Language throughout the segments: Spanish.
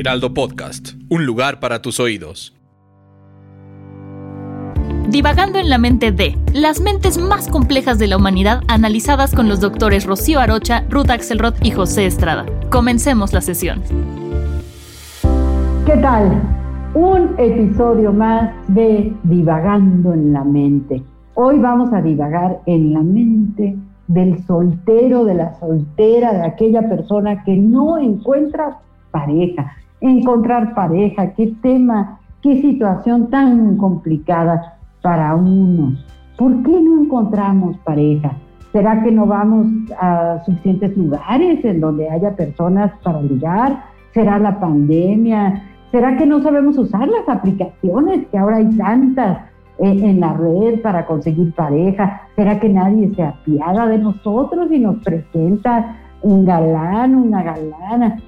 Heraldo Podcast, un lugar para tus oídos. Divagando en la mente de las mentes más complejas de la humanidad analizadas con los doctores Rocío Arocha, Ruth Axelrod y José Estrada. Comencemos la sesión. ¿Qué tal? Un episodio más de Divagando en la mente. Hoy vamos a divagar en la mente del soltero, de la soltera, de aquella persona que no encuentra pareja. Encontrar pareja, qué tema, qué situación tan complicada para unos. ¿Por qué no encontramos pareja? ¿Será que no vamos a suficientes lugares en donde haya personas para ligar? ¿Será la pandemia? ¿Será que no sabemos usar las aplicaciones que ahora hay tantas eh, en la red para conseguir pareja? ¿Será que nadie se apiada de nosotros y nos presenta un galán, una galana?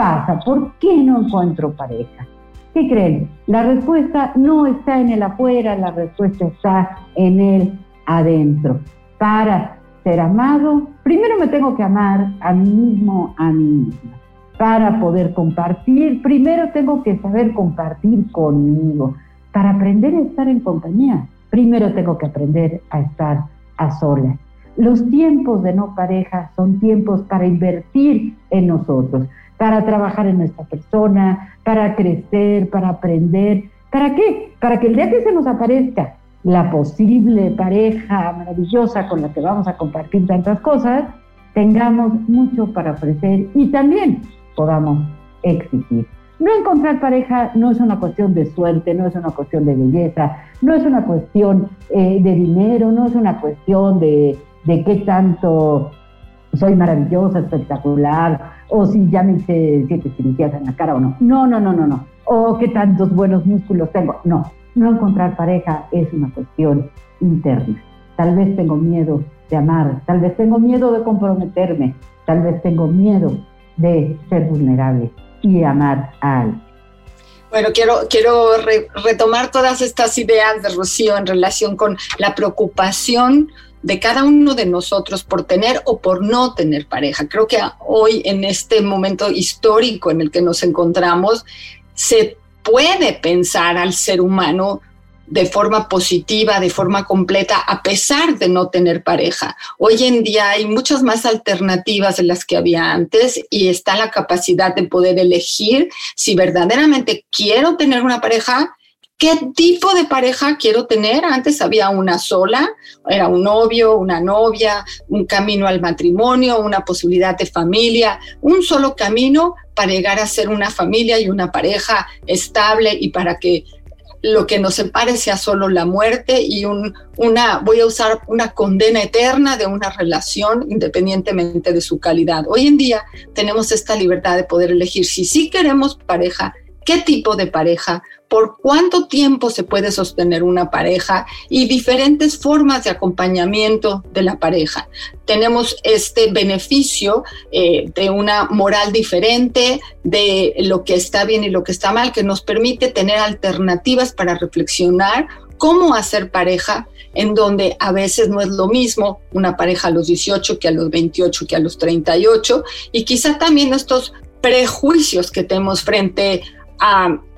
¿Qué pasa? ¿Por qué no encuentro pareja? ¿Qué creen? La respuesta no está en el afuera, la respuesta está en el adentro. Para ser amado, primero me tengo que amar a mí mismo, a mí misma. Para poder compartir, primero tengo que saber compartir conmigo. Para aprender a estar en compañía, primero tengo que aprender a estar a solas. Los tiempos de no pareja son tiempos para invertir en nosotros para trabajar en nuestra persona, para crecer, para aprender. ¿Para qué? Para que el día que se nos aparezca la posible pareja maravillosa con la que vamos a compartir tantas cosas, tengamos mucho para ofrecer y también podamos exigir. No encontrar pareja no es una cuestión de suerte, no es una cuestión de belleza, no es una cuestión eh, de dinero, no es una cuestión de, de qué tanto soy maravillosa, espectacular, o si ya me hice siete cirugías en la cara o no. No, no, no, no, no. O qué tantos buenos músculos tengo. No, no encontrar pareja es una cuestión interna. Tal vez tengo miedo de amar, tal vez tengo miedo de comprometerme, tal vez tengo miedo de ser vulnerable y amar a alguien. Bueno, quiero, quiero retomar todas estas ideas de Rocío en relación con la preocupación de cada uno de nosotros por tener o por no tener pareja. Creo que hoy, en este momento histórico en el que nos encontramos, se puede pensar al ser humano de forma positiva, de forma completa, a pesar de no tener pareja. Hoy en día hay muchas más alternativas de las que había antes y está la capacidad de poder elegir si verdaderamente quiero tener una pareja ¿Qué tipo de pareja quiero tener? Antes había una sola, era un novio, una novia, un camino al matrimonio, una posibilidad de familia, un solo camino para llegar a ser una familia y una pareja estable y para que lo que nos separe sea solo la muerte y un, una, voy a usar una condena eterna de una relación independientemente de su calidad. Hoy en día tenemos esta libertad de poder elegir si sí queremos pareja, qué tipo de pareja, por cuánto tiempo se puede sostener una pareja y diferentes formas de acompañamiento de la pareja. Tenemos este beneficio eh, de una moral diferente, de lo que está bien y lo que está mal, que nos permite tener alternativas para reflexionar cómo hacer pareja, en donde a veces no es lo mismo una pareja a los 18 que a los 28 que a los 38, y quizá también estos prejuicios que tenemos frente a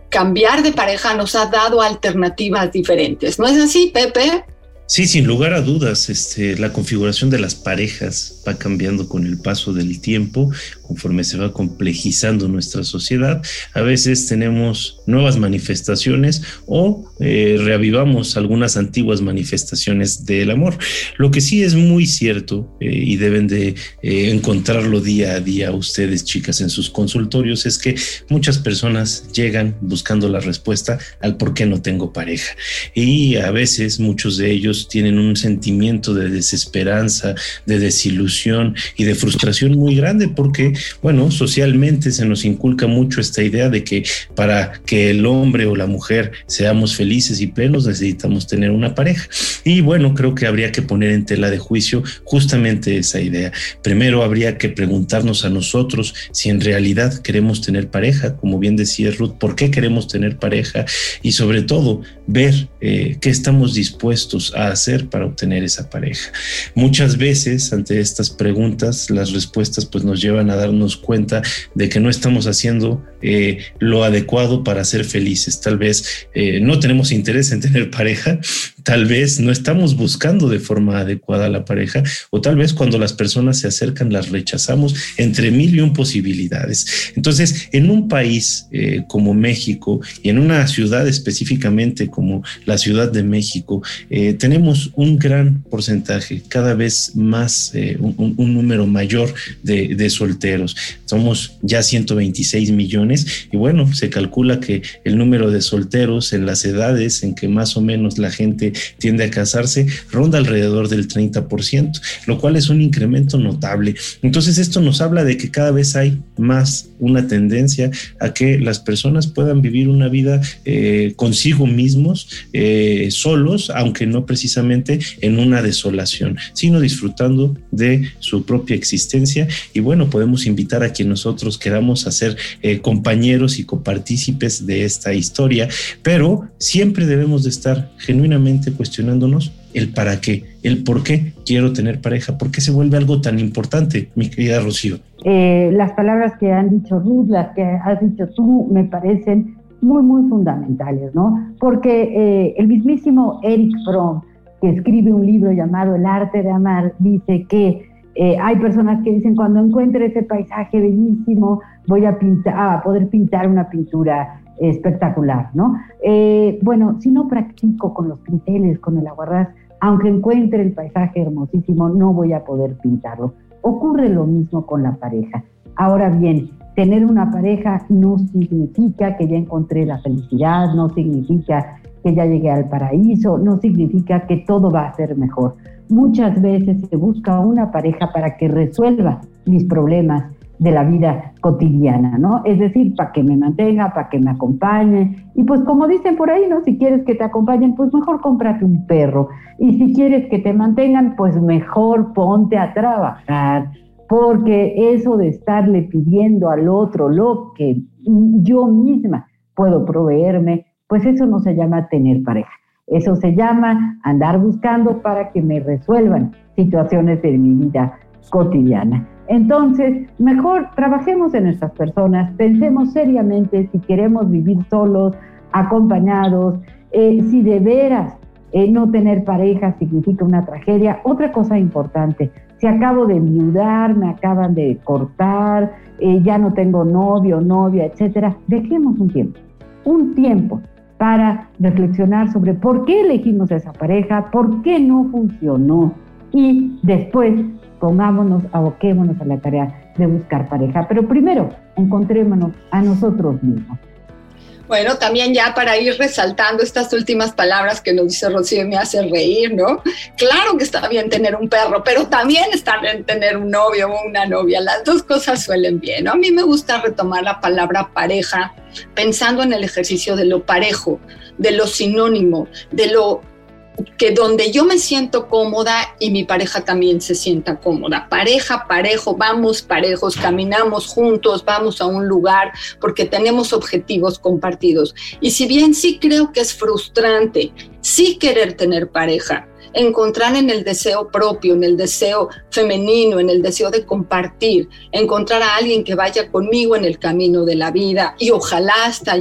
cambiar de pareja nos ha dado alternativas diferentes. ¿No es así, Pepe? Sí, sin lugar a dudas, este, la configuración de las parejas va cambiando con el paso del tiempo, conforme se va complejizando nuestra sociedad. A veces tenemos nuevas manifestaciones o eh, reavivamos algunas antiguas manifestaciones del amor. Lo que sí es muy cierto eh, y deben de eh, encontrarlo día a día ustedes, chicas, en sus consultorios, es que muchas personas llegan buscando la respuesta al por qué no tengo pareja. Y a veces muchos de ellos tienen un sentimiento de desesperanza, de desilusión y de frustración muy grande porque, bueno, socialmente se nos inculca mucho esta idea de que para que el hombre o la mujer seamos felices y plenos necesitamos tener una pareja. Y bueno, creo que habría que poner en tela de juicio justamente esa idea. Primero habría que preguntarnos a nosotros si en realidad queremos tener pareja, como bien decía Ruth, por qué queremos tener pareja y sobre todo ver eh, qué estamos dispuestos a hacer para obtener esa pareja. Muchas veces ante estas preguntas las respuestas pues nos llevan a darnos cuenta de que no estamos haciendo eh, lo adecuado para ser felices. Tal vez eh, no tenemos interés en tener pareja, tal vez no estamos buscando de forma adecuada la pareja o tal vez cuando las personas se acercan las rechazamos entre mil y un posibilidades. Entonces, en un país eh, como México y en una ciudad específicamente como la Ciudad de México, eh, tenemos un gran porcentaje, cada vez más, eh, un, número mayor de, solteros. Somos ya 126 millones y bueno, se calcula que el número de solteros en las edades en que más o menos la gente tiende a casarse ronda alrededor del 30%, lo cual es un incremento notable. Entonces esto nos habla de que cada vez hay más una tendencia a que las personas puedan vivir una vida eh, consigo mismos, eh, solos, aunque no precisamente en una desolación, sino disfrutando de su propia existencia. Y bueno, podemos invitar a quien nosotros queramos a ser eh, compañeros y copartícipes de esta historia, pero siempre debemos de estar genuinamente cuestionándonos el para qué, el por qué quiero tener pareja, por qué se vuelve algo tan importante, mi querida Rocío. Eh, las palabras que han dicho Ruth, las que has dicho tú, me parecen muy, muy fundamentales, ¿no? Porque eh, el mismísimo Eric Fromm, que escribe un libro llamado El arte de amar, dice que eh, hay personas que dicen, cuando encuentre ese paisaje bellísimo, voy a, pintar, a poder pintar una pintura espectacular, ¿no? Eh, bueno, si no practico con los pinceles, con el aguarrás, aunque encuentre el paisaje hermosísimo, no voy a poder pintarlo. Ocurre lo mismo con la pareja. Ahora bien, tener una pareja no significa que ya encontré la felicidad, no significa que ya llegué al paraíso, no significa que todo va a ser mejor. Muchas veces se busca una pareja para que resuelva mis problemas, de la vida cotidiana, ¿no? Es decir, para que me mantenga, para que me acompañe. Y pues como dicen por ahí, ¿no? Si quieres que te acompañen, pues mejor cómprate un perro. Y si quieres que te mantengan, pues mejor ponte a trabajar. Porque eso de estarle pidiendo al otro lo que yo misma puedo proveerme, pues eso no se llama tener pareja. Eso se llama andar buscando para que me resuelvan situaciones de mi vida cotidiana. Entonces, mejor trabajemos en nuestras personas, pensemos seriamente si queremos vivir solos, acompañados, eh, si de veras eh, no tener pareja significa una tragedia. Otra cosa importante, si acabo de enviudar, me acaban de cortar, eh, ya no tengo novio, novia, etcétera, dejemos un tiempo, un tiempo para reflexionar sobre por qué elegimos esa pareja, por qué no funcionó y después pongámonos, aboquémonos a la tarea de buscar pareja. Pero primero, encontrémonos a nosotros mismos. Bueno, también ya para ir resaltando estas últimas palabras que nos dice Rocío me hace reír, ¿no? Claro que está bien tener un perro, pero también está bien tener un novio o una novia. Las dos cosas suelen bien, ¿no? A mí me gusta retomar la palabra pareja pensando en el ejercicio de lo parejo, de lo sinónimo, de lo que donde yo me siento cómoda y mi pareja también se sienta cómoda. Pareja, parejo, vamos parejos, caminamos juntos, vamos a un lugar porque tenemos objetivos compartidos. Y si bien sí creo que es frustrante, sí querer tener pareja, encontrar en el deseo propio, en el deseo femenino, en el deseo de compartir, encontrar a alguien que vaya conmigo en el camino de la vida y ojalá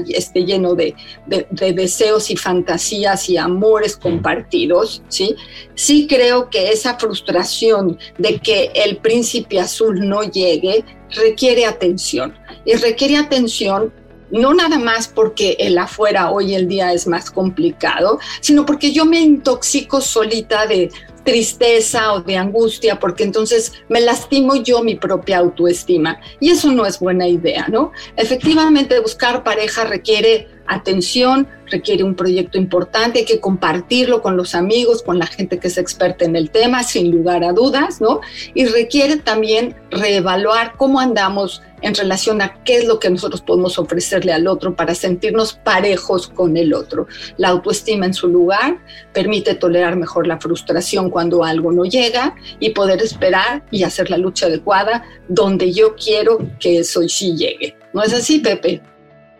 esté lleno de, deseos y fantasías y amores compartidos, ¿sí? Sí creo que esa frustración de que el príncipe azul no llegue requiere atención y requiere atención no nada más porque el afuera hoy el día es más complicado, sino porque yo me intoxico solita de tristeza o de angustia, porque entonces me lastimo yo mi propia autoestima. Y eso no es buena idea, ¿no? Efectivamente, buscar pareja requiere atención, requiere un proyecto importante, hay que compartirlo con los amigos, con la gente que es experta en el tema, sin lugar a dudas, ¿no? Y requiere también reevaluar cómo andamos en relación a qué es lo que nosotros podemos ofrecerle al otro para sentirnos parejos con el otro. La autoestima en su lugar permite tolerar mejor la frustración cuando algo no llega y poder esperar y hacer la lucha adecuada donde yo quiero que eso sí llegue. ¿No es así, Pepe?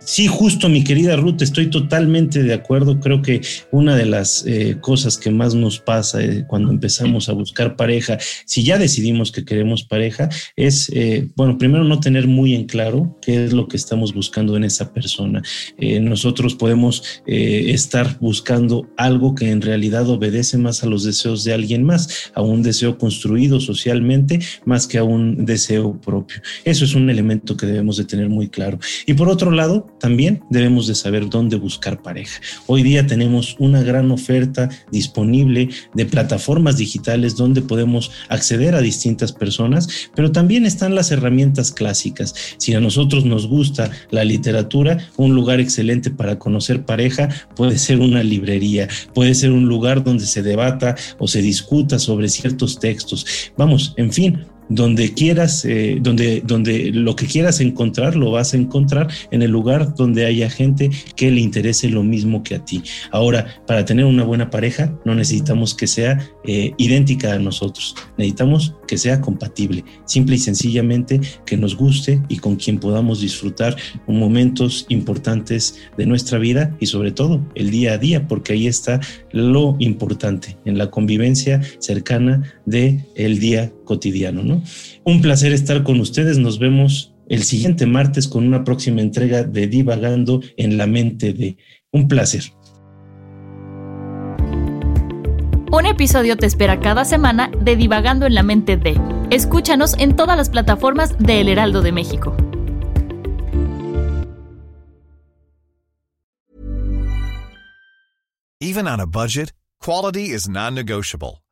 Sí, justo, mi querida Ruth, estoy totalmente de acuerdo. Creo que una de las eh, cosas que más nos pasa eh, cuando empezamos a buscar pareja, si ya decidimos que queremos pareja, es, eh, bueno, primero no tener muy en claro qué es lo que estamos buscando en esa persona. nosotros podemos estar buscando algo que en realidad obedece más a los deseos de alguien más, a un deseo construido socialmente, más que a un deseo propio. Eso es un elemento que debemos de tener muy claro. Y por otro lado, también debemos de saber dónde buscar pareja. Hoy día tenemos una gran oferta disponible de plataformas digitales donde podemos acceder a distintas personas, pero también están las herramientas clásicas. Si a nosotros nos gusta la literatura, un lugar excelente para conocer pareja puede ser una librería, puede ser un lugar donde se debata o se discuta sobre ciertos textos. Vamos, en fin, donde quieras, eh, donde, donde lo que quieras encontrar, lo vas a encontrar en el lugar donde haya gente que le interese lo mismo que a ti. Ahora, para tener una buena pareja, no necesitamos que sea eh, idéntica a nosotros, necesitamos que sea compatible, simple y sencillamente que nos guste y con quien podamos disfrutar momentos importantes de nuestra vida y sobre todo el día a día, porque ahí está lo importante en la convivencia cercana de el día cotidiano, ¿no? Un placer estar con ustedes. Nos vemos el siguiente martes con una próxima entrega de Divagando en la mente de. Un placer. Un episodio te espera cada semana de Divagando en la mente de. Escúchanos en todas las plataformas de El Heraldo de México. Even on a budget, quality is non-negotiable.